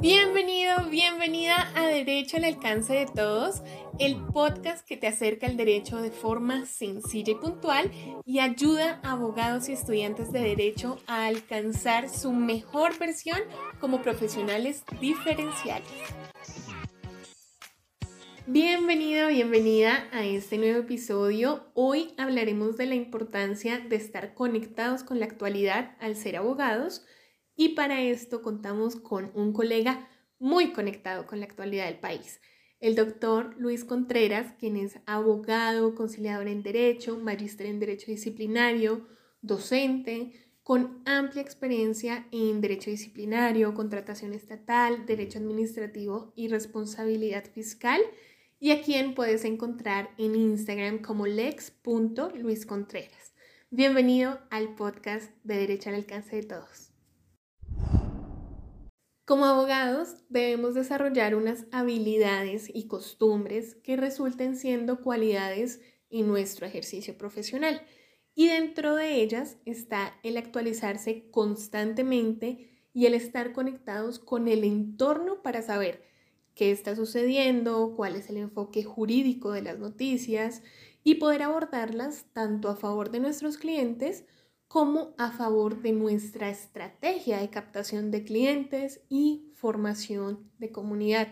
Bienvenido, bienvenida a Derecho al alcance de todos, el podcast que te acerca al derecho de forma sencilla y puntual y ayuda a abogados y estudiantes de derecho a alcanzar su mejor versión como profesionales diferenciales. Bienvenido, bienvenida a este nuevo episodio. Hoy hablaremos de la importancia de estar conectados con la actualidad al ser abogados y para esto contamos con un colega muy conectado con la actualidad del país, el doctor Luis Contreras, quien es abogado, conciliador en Derecho, magíster en Derecho Disciplinario, docente, con amplia experiencia en Derecho Disciplinario, contratación estatal, Derecho Administrativo y responsabilidad fiscal y a quien puedes encontrar en Instagram como lex.luiscontreras. Bienvenido al podcast de Derecho al Alcance de Todos. Como abogados debemos desarrollar unas habilidades y costumbres que resulten siendo cualidades en nuestro ejercicio profesional. Y dentro de ellas está el actualizarse constantemente y el estar conectados con el entorno para saber qué está sucediendo, cuál es el enfoque jurídico de las noticias y poder abordarlas tanto a favor de nuestros clientes como a favor de nuestra estrategia de captación de clientes y formación de comunidad.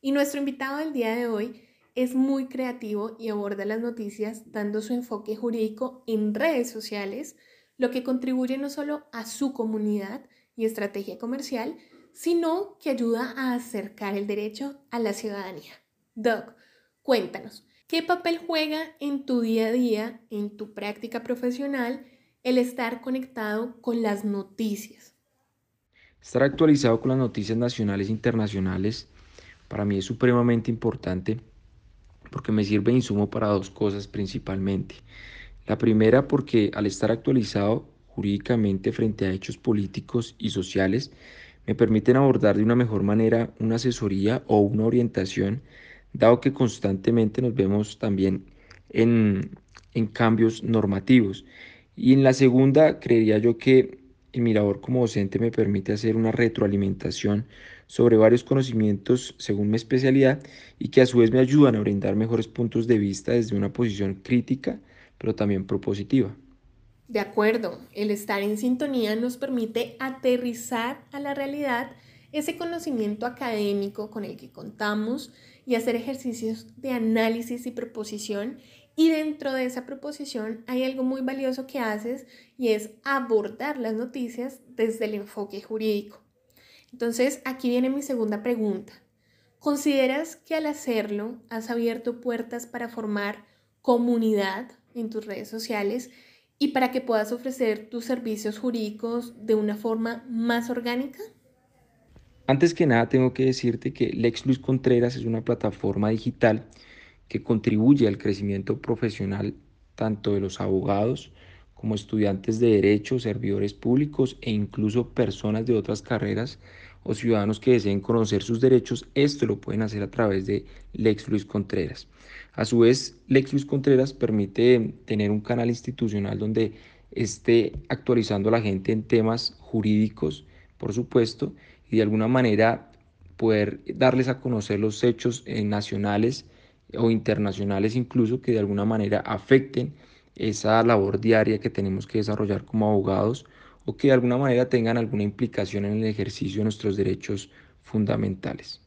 Y nuestro invitado del día de hoy es muy creativo y aborda las noticias dando su enfoque jurídico en redes sociales, lo que contribuye no solo a su comunidad y estrategia comercial, sino que ayuda a acercar el derecho a la ciudadanía. Doc, cuéntanos, ¿qué papel juega en tu día a día, en tu práctica profesional, el estar conectado con las noticias? Estar actualizado con las noticias nacionales e internacionales para mí es supremamente importante porque me sirve de insumo para dos cosas principalmente. La primera porque al estar actualizado jurídicamente frente a hechos políticos y sociales, me permiten abordar de una mejor manera una asesoría o una orientación, dado que constantemente nos vemos también en, cambios normativos. Y en la segunda, creería yo que el mi labor como docente me permite hacer una retroalimentación sobre varios conocimientos según mi especialidad y que a su vez me ayudan a brindar mejores puntos de vista desde una posición crítica, pero también propositiva. De acuerdo, el estar en sintonía nos permite aterrizar a la realidad ese conocimiento académico con el que contamos y hacer ejercicios de análisis y proposición. Y dentro de esa proposición hay algo muy valioso que haces y es abordar las noticias desde el enfoque jurídico. Entonces, aquí viene mi segunda pregunta. ¿Consideras que al hacerlo has abierto puertas para formar comunidad en tus redes sociales y para que puedas ofrecer tus servicios jurídicos de una forma más orgánica? Antes que nada tengo que decirte que Lex Luis Contreras es una plataforma digital que contribuye al crecimiento profesional tanto de los abogados como estudiantes de derecho, servidores públicos e incluso personas de otras carreras o ciudadanos que deseen conocer sus derechos, esto lo pueden hacer a través de Lex Luis Contreras. A su vez, Lex Luis Contreras permite tener un canal institucional donde esté actualizando a la gente en temas jurídicos, por supuesto, y de alguna manera poder darles a conocer los hechos eh, nacionales o internacionales incluso que de alguna manera afecten esa labor diaria que tenemos que desarrollar como abogados o que de alguna manera tengan alguna implicación en el ejercicio de nuestros derechos fundamentales.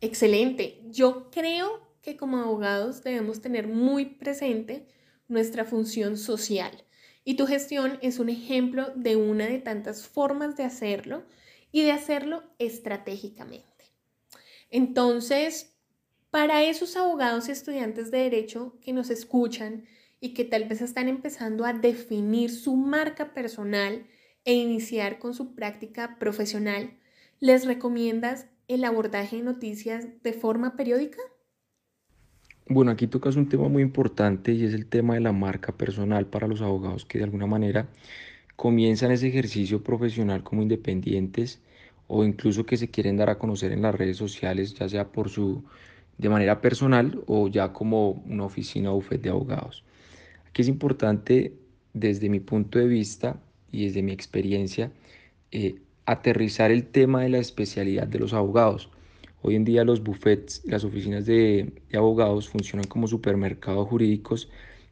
Excelente. Yo creo que como abogados debemos tener muy presente nuestra función social y tu gestión es un ejemplo de una de tantas formas de hacerlo y de hacerlo estratégicamente. Entonces, para esos abogados y estudiantes de derecho que nos escuchan y que tal vez están empezando a definir su marca personal e iniciar con su práctica profesional, ¿les recomiendas el abordaje de noticias de forma periódica? Bueno, aquí tocas un tema muy importante y es el tema de la marca personal para los abogados que de alguna manera comienzan ese ejercicio profesional como independientes o incluso que se quieren dar a conocer en las redes sociales, ya sea por su de manera personal o ya como una oficina o de abogados. Aquí es importante desde mi punto de vista y desde mi experiencia eh, aterrizar el tema de la especialidad de los abogados. Hoy en día los bufetes las oficinas de, de, abogados funcionan como supermercados jurídicos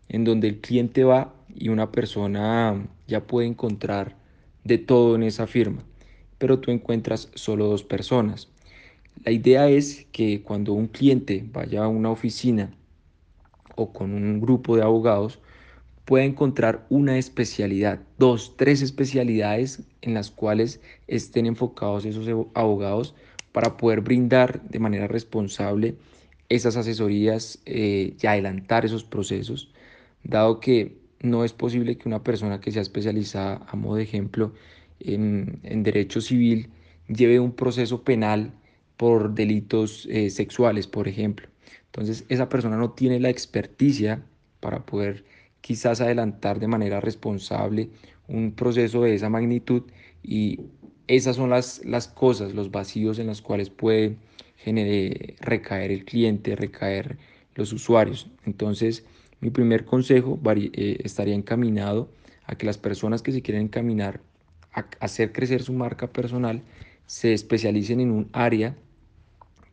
en donde el cliente va y una persona ya puede encontrar de todo en esa firma, pero tú encuentras solo dos personas. La idea es que cuando un cliente vaya a una oficina o con un grupo de abogados, pueda encontrar una especialidad, dos, tres especialidades en las cuales estén enfocados esos abogados para poder brindar de manera responsable esas asesorías eh, y adelantar esos procesos, dado que no es posible que una persona que sea especializada, a modo de ejemplo, en, derecho civil, lleve un proceso penal por delitos eh, sexuales, por ejemplo. Entonces, esa persona no tiene la experticia para poder quizás adelantar de manera responsable un proceso de esa magnitud y esas son las, las cosas, los vacíos en los cuales puede recaer el cliente, recaer los usuarios. Entonces, mi primer consejo eh, estaría encaminado a que las personas que se quieren encaminar a hacer crecer su marca personal se especialicen en un área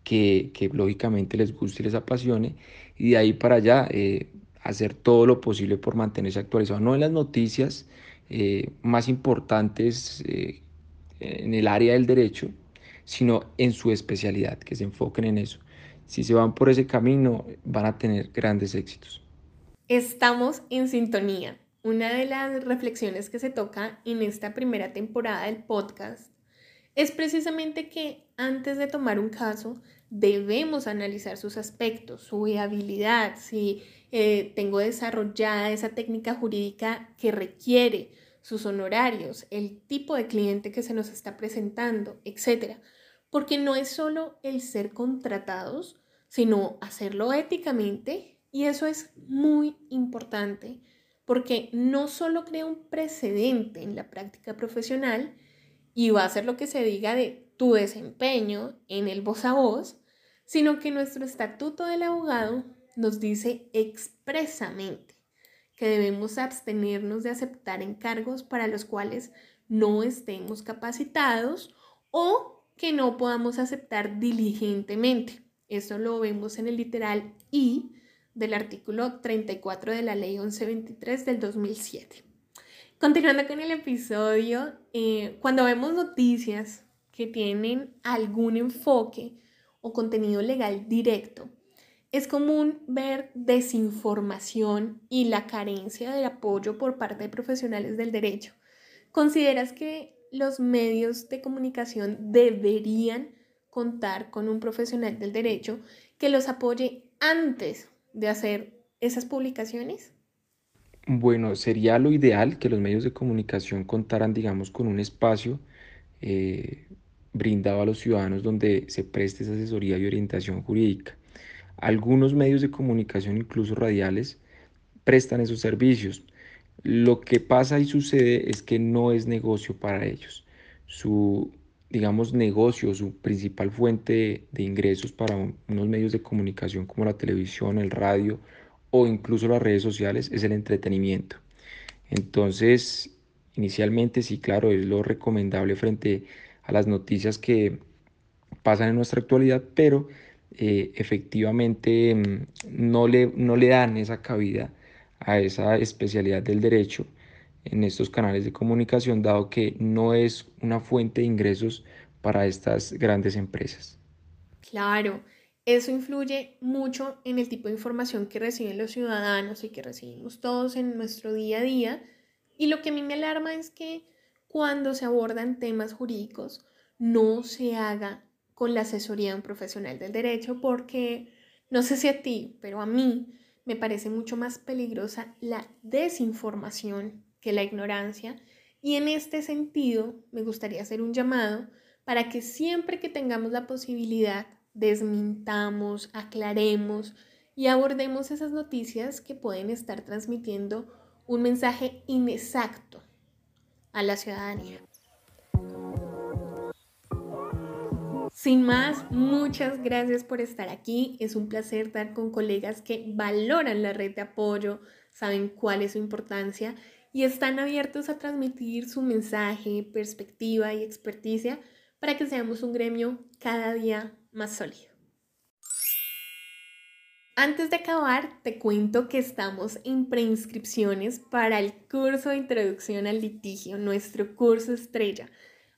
que, que lógicamente les guste y les apasione y de ahí para allá eh, hacer todo lo posible por mantenerse actualizado, no en las noticias eh, más importantes eh, en el área del derecho, sino en su especialidad, que se enfoquen en eso. Si se van por ese camino, van a tener grandes éxitos. Estamos en sintonía. Una de las reflexiones que se toca en esta primera temporada del podcast es precisamente que antes de tomar un caso debemos analizar sus aspectos, su viabilidad, si eh, tengo desarrollada esa técnica jurídica que requiere, sus honorarios, el tipo de cliente que se nos está presentando, etc. Porque no es solo el ser contratados, sino hacerlo éticamente y eso es muy importante porque no solo crea un precedente en la práctica profesional y va a ser lo que se diga de tu desempeño en el voz a voz, sino que nuestro estatuto del abogado nos dice expresamente que debemos abstenernos de aceptar encargos para los cuales no estemos capacitados o que no podamos aceptar diligentemente. Esto lo vemos en el literal I del artículo 34 de la ley 1123 del 2007. Continuando con el episodio, eh, cuando vemos noticias que tienen algún enfoque o contenido legal directo, es común ver desinformación y la carencia de apoyo por parte de profesionales del derecho. ¿Consideras que los medios de comunicación deberían contar con un profesional del derecho que los apoye antes de hacer esas publicaciones? Bueno, sería lo ideal que los medios de comunicación contaran, digamos, con un espacio eh, brindado a los ciudadanos donde se preste esa asesoría y orientación jurídica. Algunos medios de comunicación, incluso radiales, prestan esos servicios. Lo que pasa y sucede es que no es negocio para ellos. Su, digamos, negocio, su principal fuente de ingresos para unos medios de comunicación como la televisión, el radio o incluso las redes sociales es el entretenimiento. Entonces, inicialmente sí, claro, es lo recomendable frente a las noticias que pasan en nuestra actualidad, pero eh, efectivamente mm, no le, no le dan esa cabida a esa especialidad del derecho en estos canales de comunicación, dado que no es una fuente de ingresos para estas grandes empresas. Claro, eso influye mucho en el tipo de información que reciben los ciudadanos y que recibimos todos en nuestro día a día. Y lo que a mí me alarma es que cuando se abordan temas jurídicos no se haga con la asesoría de un profesional del derecho porque no sé si a ti, pero a mí me parece mucho más peligrosa la desinformación que la ignorancia y en este sentido me gustaría hacer un llamado para que siempre que tengamos la posibilidad desmintamos, aclaremos y abordemos esas noticias que pueden estar transmitiendo un mensaje inexacto a la ciudadanía. Sin más, muchas gracias por estar aquí. Es un placer estar con colegas que valoran la red de apoyo, saben cuál es su importancia y están abiertos a transmitir su mensaje, perspectiva y experticia para que seamos un gremio cada día más sólido. Antes de acabar, te cuento que estamos en preinscripciones para el curso de introducción al litigio, nuestro curso estrella.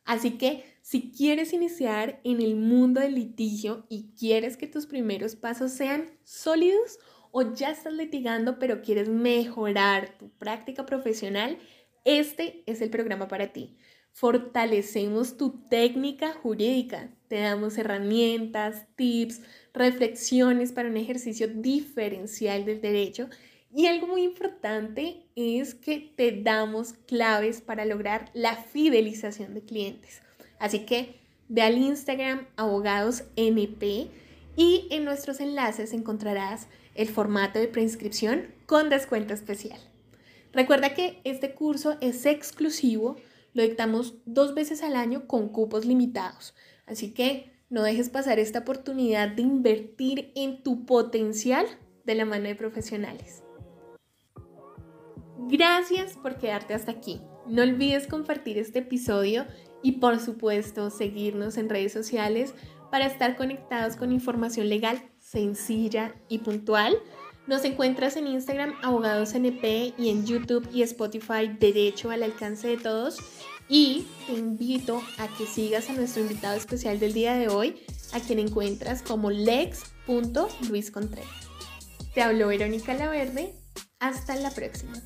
Así que si quieres iniciar en el mundo del litigio y quieres que tus primeros pasos sean sólidos o ya estás litigando pero quieres mejorar tu práctica profesional, este es el programa para ti. Fortalecemos tu técnica jurídica, te damos herramientas, tips, reflexiones para un ejercicio diferencial del derecho y algo muy importante es que te damos claves para lograr la fidelización de clientes. Así que ve al Instagram abogadosnp y en nuestros enlaces encontrarás el formato de preinscripción con descuento especial. Recuerda que este curso es exclusivo, lo dictamos dos veces al año con cupos limitados, así que no dejes pasar esta oportunidad de invertir en tu potencial de la mano de profesionales. Gracias por quedarte hasta aquí. No olvides compartir este episodio y por supuesto seguirnos en redes sociales para estar conectados con información legal sencilla y puntual. Nos encuentras en Instagram Abogados NP y en YouTube y Spotify Derecho al alcance de todos. Y te invito a que sigas a nuestro invitado especial del día de hoy, a quien encuentras como lex.luiscontreras. Te habló Verónica Laverde. Hasta la próxima.